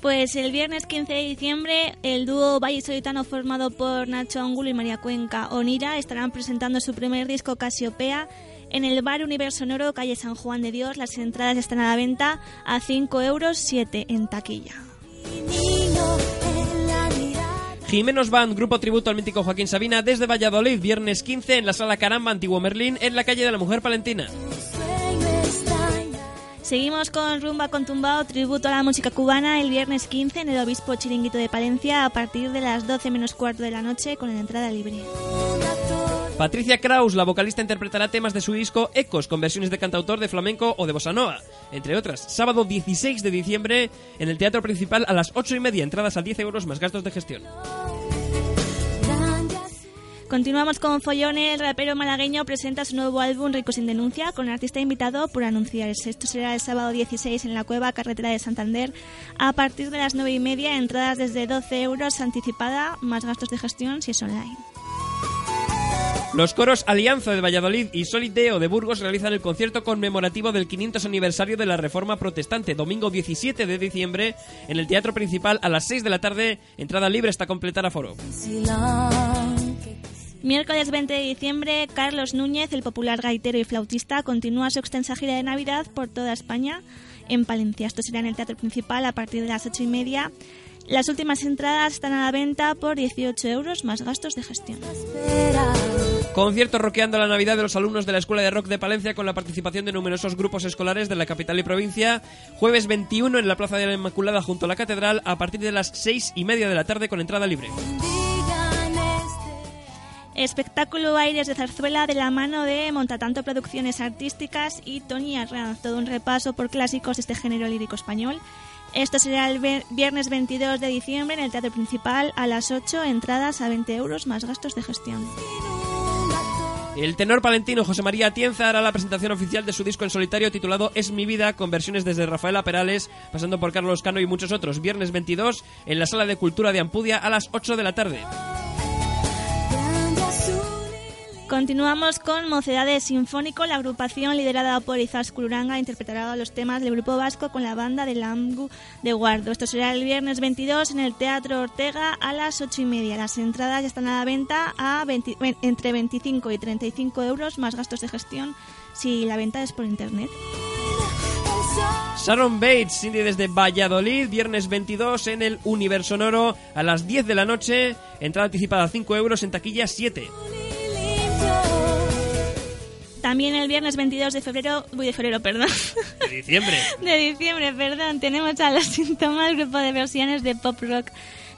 Pues el viernes 15 de diciembre, el dúo vallisoletano formado por Nacho Angulo y María Cuenca Onira estarán presentando su primer disco Casiopea en el bar Universo Sonoro, calle San Juan de Dios. Las entradas están a la venta a 5 euros, 7 en taquilla. Jimenos Band, grupo tributo al mítico Joaquín Sabina, desde Valladolid, viernes 15 en la sala Caramba, Antiguo Merlín, en la calle de la Mujer Palentina. Seguimos con Rumba con Tumbao, tributo a la música cubana, el viernes 15 en el Obispo Chiringuito de Palencia a partir de las 12 menos cuarto de la noche con la entrada libre. Patricia Kraus, la vocalista, interpretará temas de su disco Ecos, con versiones de cantautor, de flamenco o de bossa nova, entre otras. Sábado 16 de diciembre en el Teatro Principal a las 8 y media, entradas a 10 euros más gastos de gestión. Continuamos con Follone, el rapero malagueño presenta su nuevo álbum Rico sin denuncia con artista invitado por anunciarse. Esto será el sábado 16 en la Cueva Carretera de Santander a partir de las 9 y media, entradas desde 12 euros anticipada más gastos de gestión si es online. Los coros Alianza de Valladolid y Solideo de Burgos realizan el concierto conmemorativo del 500 aniversario de la Reforma Protestante, domingo 17 de diciembre, en el Teatro Principal a las 6 de la tarde. Entrada libre hasta completar aforo. Miércoles 20 de diciembre, Carlos Núñez, el popular gaitero y flautista, continúa su extensa gira de Navidad por toda España en Palencia. Esto será en el Teatro Principal a partir de las ocho y media. Las últimas entradas están a la venta por 18 euros más gastos de gestión. Concierto roqueando la Navidad de los alumnos de la Escuela de Rock de Palencia con la participación de numerosos grupos escolares de la capital y provincia. Jueves 21 en la Plaza de la Inmaculada junto a la Catedral a partir de las seis y media de la tarde con entrada libre. Espectáculo Aires de Zarzuela de la mano de Montatanto Producciones Artísticas y Tony Arranz. Todo un repaso por clásicos de este género lírico español. Esto será el viernes 22 de diciembre en el Teatro Principal a las 8, entradas a 20 euros más gastos de gestión. El tenor palentino José María Atienza hará la presentación oficial de su disco en solitario titulado Es mi vida, con versiones desde Rafaela Perales, pasando por Carlos Cano y muchos otros. Viernes 22 en la Sala de Cultura de Ampudia a las 8 de la tarde. Continuamos con Mocedades Sinfónico. La agrupación liderada por Izaskun interpretará los temas del grupo vasco con la banda de Lamgu de Guardo. Esto será el viernes 22 en el Teatro Ortega a las 8 y media. Las entradas ya están a la venta a 20 ven- entre 25 y 35 euros más gastos de gestión si la venta es por internet. Sharon Bates, Cindy desde Valladolid, viernes 22 en el Universo Sonoro a las 10 de la noche. Entrada anticipada 5 euros, en taquilla 7. También el viernes 22 de febrero, uy, de febrero, perdón, De diciembre. de diciembre, perdón, tenemos a los síntomas, grupo de versiones de pop rock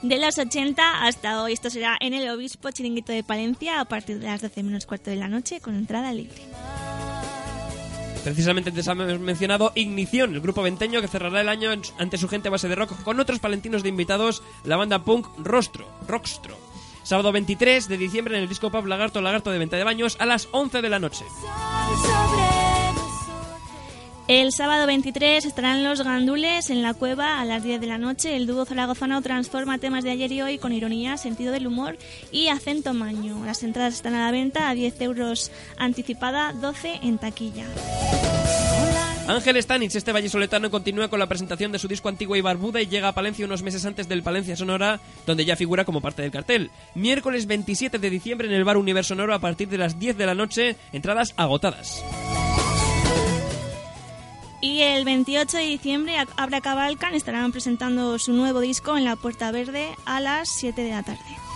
de los 80 hasta hoy. Esto será en el Obispo Chiringuito de Palencia a partir de las 12 menos cuarto de la noche con entrada libre. Precisamente antes hemos mencionado Ignición, el grupo venteño que cerrará el año ante su gente base de rock con otros palentinos de invitados, la banda punk Rostro, Rockstro. Sábado 23 de diciembre en el disco pub Lagarto Lagarto de Venta de Baños a las 11 de la noche. El sábado 23 estarán los gandules en la cueva a las 10 de la noche. El dúo zaragozano transforma temas de ayer y hoy con ironía, sentido del humor y acento maño. Las entradas están a la venta a 10 euros anticipada, 12 en taquilla. Ángel Stanich, este vallisoletano, continúa con la presentación de su disco Antigua y Barbuda y llega a Palencia unos meses antes del Palencia Sonora, donde ya figura como parte del cartel. Miércoles 27 de diciembre en el Bar Universo Sonoro a partir de las 10 de la noche, entradas agotadas. Y el 28 de diciembre Abra Cabalcan estarán presentando su nuevo disco en la Puerta Verde a las 7 de la tarde.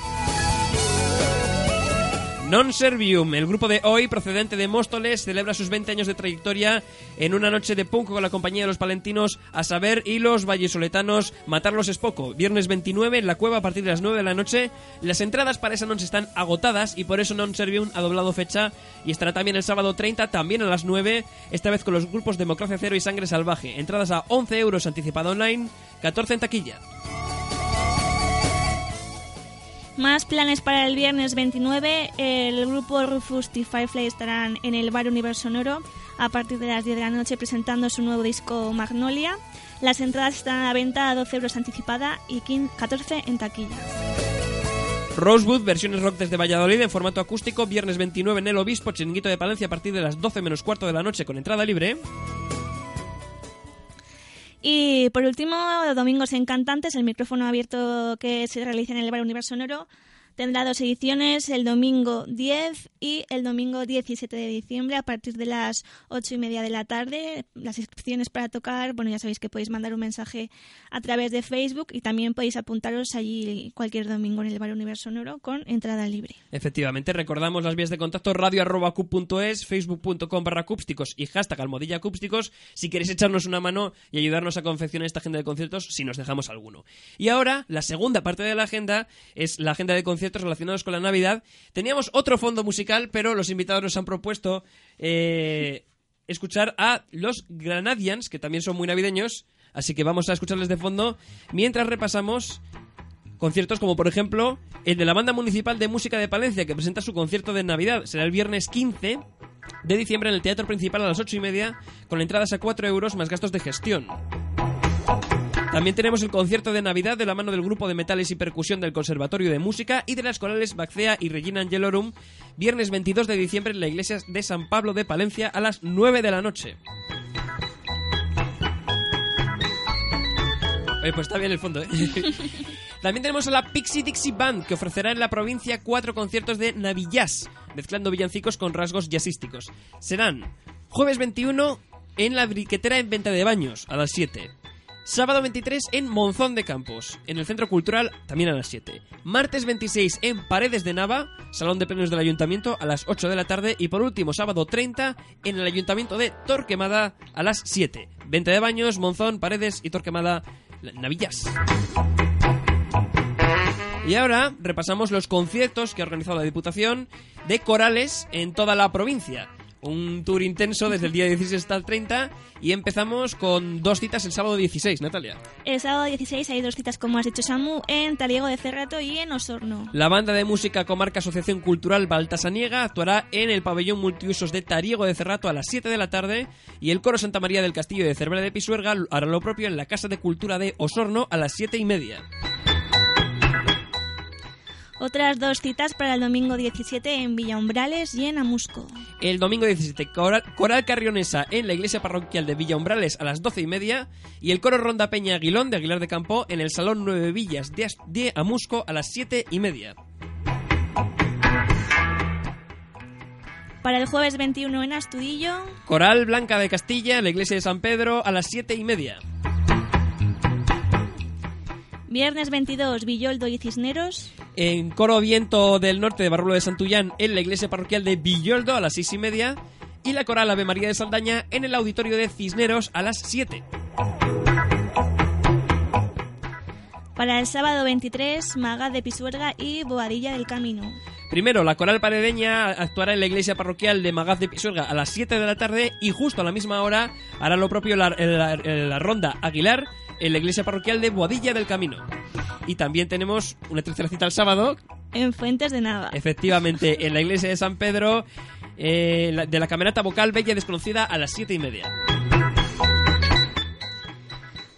Non Servium, el grupo de hoy, procedente de Móstoles, celebra sus 20 años de trayectoria en una noche de punk con la compañía de los palentinos, a saber, y los vallisoletanos, Matarlos es poco. Viernes 29 en la cueva a partir de las 9 de la noche. Las entradas para esa noche están agotadas y por eso Non Servium ha doblado fecha y estará también el sábado 30, también a las 9, esta vez con los grupos Democracia Cero y Sangre Salvaje. Entradas a 11 euros anticipada online, 14 en taquilla. Más planes para el viernes 29. El grupo Rufus y Firefly estarán en el Bar Universo Sonoro a partir de las 10 de la noche presentando su nuevo disco Magnolia. Las entradas están a venta a 12 euros anticipada y 15 14 en taquilla. Rosewood, versiones rock desde Valladolid en formato acústico, viernes 29 en el Obispo, Chiringuito de Palencia a partir de las 12 menos cuarto de la noche con entrada libre. Y por último, Domingos Encantantes, el micrófono abierto que se realiza en el Bar Universo Sonoro, tendrá dos ediciones, el domingo 10 y el domingo 17 de diciembre a partir de las 8 y media de la tarde. Las inscripciones para tocar, bueno, ya sabéis que podéis mandar un mensaje a través de Facebook y también podéis apuntaros allí cualquier domingo en el Bar Universo Sonoro con entrada libre. Efectivamente, recordamos las vías de contacto radio.cup.es, facebook.com barra y hashtag almohadilla acústicos si queréis echarnos una mano y ayudarnos a confeccionar esta agenda de conciertos si nos dejamos alguno. Y ahora, la segunda parte de la agenda es la agenda de conciertos relacionados con la Navidad. Teníamos otro fondo musical, pero los invitados nos han propuesto eh, escuchar a los Granadians, que también son muy navideños, así que vamos a escucharles de fondo mientras repasamos conciertos como por ejemplo el de la Banda Municipal de Música de Palencia que presenta su concierto de Navidad. Será el viernes 15 de diciembre en el Teatro Principal a las 8 y media con entradas a 4 euros más gastos de gestión. También tenemos el concierto de Navidad de la mano del grupo de metales y percusión del Conservatorio de Música y de las corales Bacea y Regina Angelorum, viernes 22 de diciembre en la iglesia de San Pablo de Palencia a las 9 de la noche. Oye, pues está bien el fondo, ¿eh? También tenemos a la Pixie Dixie Band, que ofrecerá en la provincia cuatro conciertos de Navillás, mezclando villancicos con rasgos jazzísticos. Serán jueves 21 en la briquetera en venta de baños, a las 7. Sábado 23 en Monzón de Campos, en el Centro Cultural, también a las 7. Martes 26 en Paredes de Nava, Salón de Plenos del Ayuntamiento, a las 8 de la tarde. Y por último, sábado 30 en el Ayuntamiento de Torquemada, a las 7. Venta de baños, Monzón, Paredes y Torquemada, Navillas. Y ahora repasamos los conciertos que ha organizado la Diputación de corales en toda la provincia. Un tour intenso desde el día 16 hasta el 30 y empezamos con dos citas el sábado 16, Natalia. El sábado 16 hay dos citas, como has dicho Samu, en Taliego de Cerrato y en Osorno. La banda de música comarca Asociación Cultural Baltasaniega actuará en el pabellón multiusos de Tariego de Cerrato a las 7 de la tarde y el coro Santa María del Castillo de Cervera de Pisuerga hará lo propio en la Casa de Cultura de Osorno a las 7 y media. Otras dos citas para el domingo 17 en Villa Umbrales y en Amusco. El domingo 17, Coral, Coral Carrionesa en la iglesia parroquial de Villa Umbrales a las 12 y media y el coro Ronda Peña Aguilón de Aguilar de Campo en el Salón 9 Villas de, As- de Amusco a las 7 y media. Para el jueves 21 en Astudillo. Coral Blanca de Castilla en la iglesia de San Pedro a las 7 y media. Viernes 22, Villoldo y Cisneros. En Coro Viento del Norte de Barrulo de Santullán en la iglesia parroquial de Villoldo a las 6 y media. Y la Coral Ave María de Saldaña en el auditorio de Cisneros a las 7. Para el sábado 23, Maga de Pisuerga y Boadilla del Camino. Primero, la coral paredeña actuará en la iglesia parroquial de Magaz de Pisuerga a las 7 de la tarde y justo a la misma hora hará lo propio la, la- la ronda Aguilar en la iglesia parroquial de Boadilla del Camino. Y también tenemos una tercera cita el sábado, En Fuentes de Nava. efectivamente, en la iglesia de San Pedro, eh, de la camerata vocal Bella Desconocida a las 7 y media.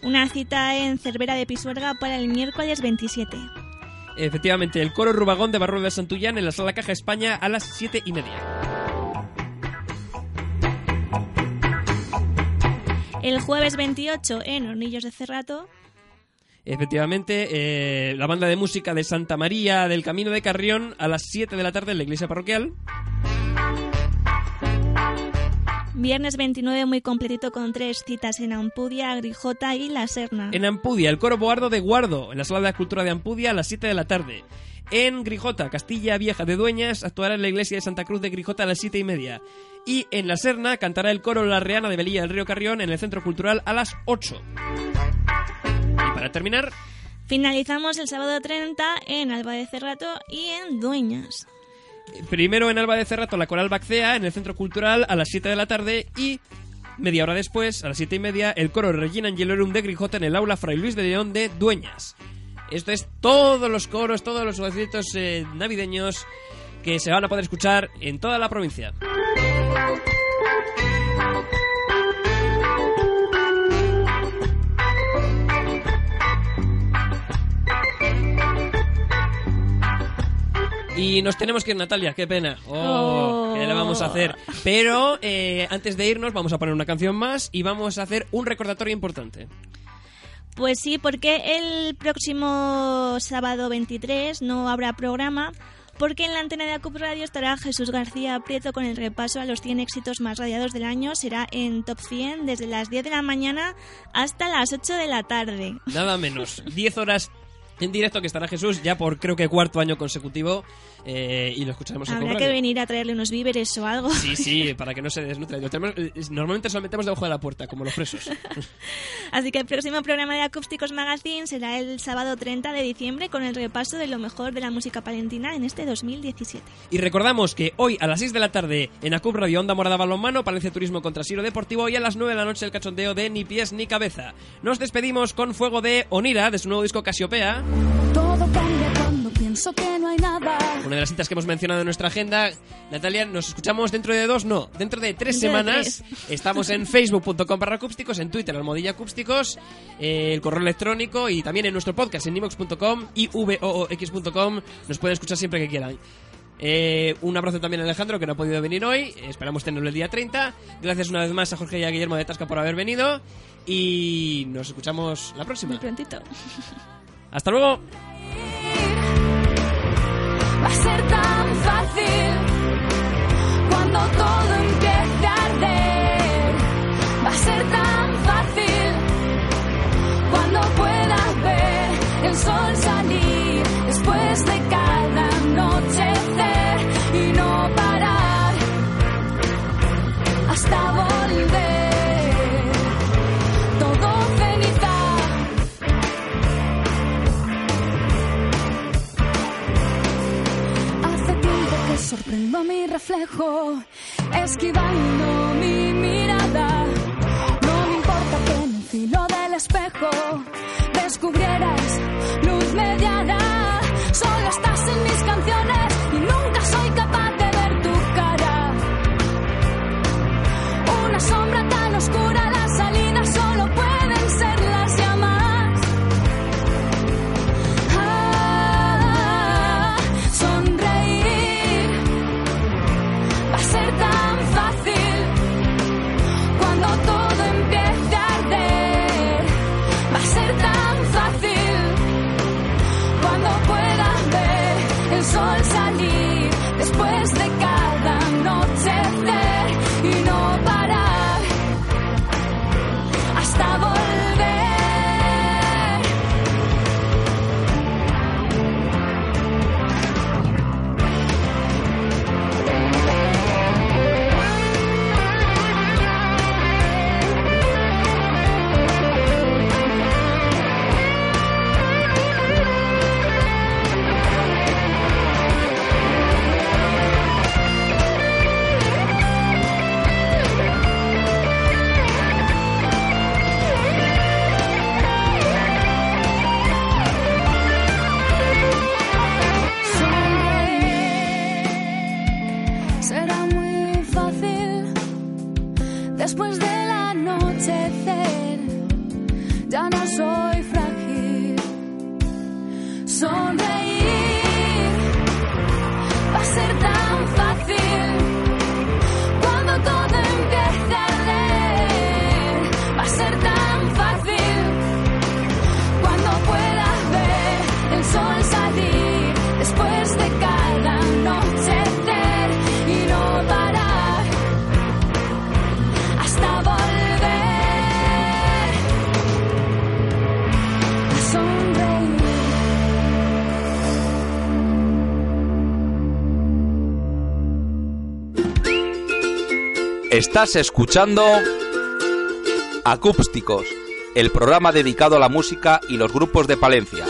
Una cita en Cervera de Pisuerga para el miércoles 27. Efectivamente, el coro Rubagón de Barro de Santullán en la Sala Caja España a las 7 y media. El jueves 28 en Hornillos de Cerrato. Efectivamente, eh, la banda de música de Santa María del Camino de Carrión a las 7 de la tarde en la iglesia parroquial. Viernes 29 muy completito con tres citas en Ampudia, Grijota y La Serna. En Ampudia, el coro Boardo de Guardo, en la Sala de la Cultura de Ampudia a las 7 de la tarde. En Grijota, Castilla Vieja de Dueñas, actuará en la iglesia de Santa Cruz de Grijota a las 7 y media. Y en La Serna cantará el coro La Reana de Velilla del Río Carrión en el Centro Cultural a las 8. Y para terminar, Finalizamos el sábado 30 en Alba de Cerrato y en Dueñas. Primero en Alba de Cerrato la Coral Bacea en el Centro Cultural a las 7 de la tarde y media hora después, a las 7 y media, el coro Regina Angelorum de Grijota en el aula Fray Luis de León de Dueñas. Esto es todos los coros, todos los conciertos eh, navideños que se van a poder escuchar en toda la provincia. Y nos tenemos que ir, Natalia, qué pena. Oh, Oh. ¿Qué le vamos a hacer? Pero eh, antes de irnos vamos a poner una canción más y vamos a hacer un recordatorio importante. Pues sí, porque el próximo sábado 23 no habrá programa, porque en la antena de ACUP Radio estará Jesús García Prieto con el repaso a los 100 éxitos más radiados del año. Será en Top 100 desde las 10 de la mañana hasta las 8 de la tarde. Nada menos. 10 horas en directo que estará Jesús ya por creo que cuarto año consecutivo eh, y lo escucharemos en Habrá Cope que venir a traerle unos víveres o algo. Sí, sí, para que no se desnutre. Lo tenemos- eh, normalmente se lo metemos debajo de la puerta, como los presos. Así que el próximo programa de Acústicos Magazine será el sábado 30 de diciembre con el repaso de lo mejor de la música palentina en este 2017. Y recordamos que hoy a las 6 de la tarde en ACUP Radio Onda Morada Balonmano, Palencia Turismo contra Siro Deportivo y a las 9 de la noche el cachondeo de Ni Pies Ni Cabeza. Nos despedimos con fuego de Onira de su nuevo disco Casiopea. Todo pienso que no hay nada. Una de las citas que hemos mencionado en nuestra agenda. Natalia, ¿nos escuchamos dentro de dos? No, dentro de tres Dentro de semanas. Estamos en facebook.com barra acústicos, en Twitter, almohadilla acústicos, eh, el correo electrónico y también en nuestro podcast en ivox.com y voox.com. Nos pueden escuchar siempre que quieran. Eh, un abrazo también a Alejandro, que no ha podido venir hoy. Esperamos tenerlo el día 30. Gracias una vez más a Jorge y a Guillermo de Tasca por haber venido. Y nos escuchamos la próxima. Muy prontito. Hasta luego. Va a ser tan fácil cuando todo empiece a arder. Va a ser tan fácil cuando puedas ver el sol salir después de cada anochecer y no parar hasta sorprendo mi reflejo, esquivando mi mirada. No me importa que en el filo del espejo descubrieras luz mediana. Solo estás en mis canciones Estás escuchando Acústicos, el programa dedicado a la música y los grupos de Palencia.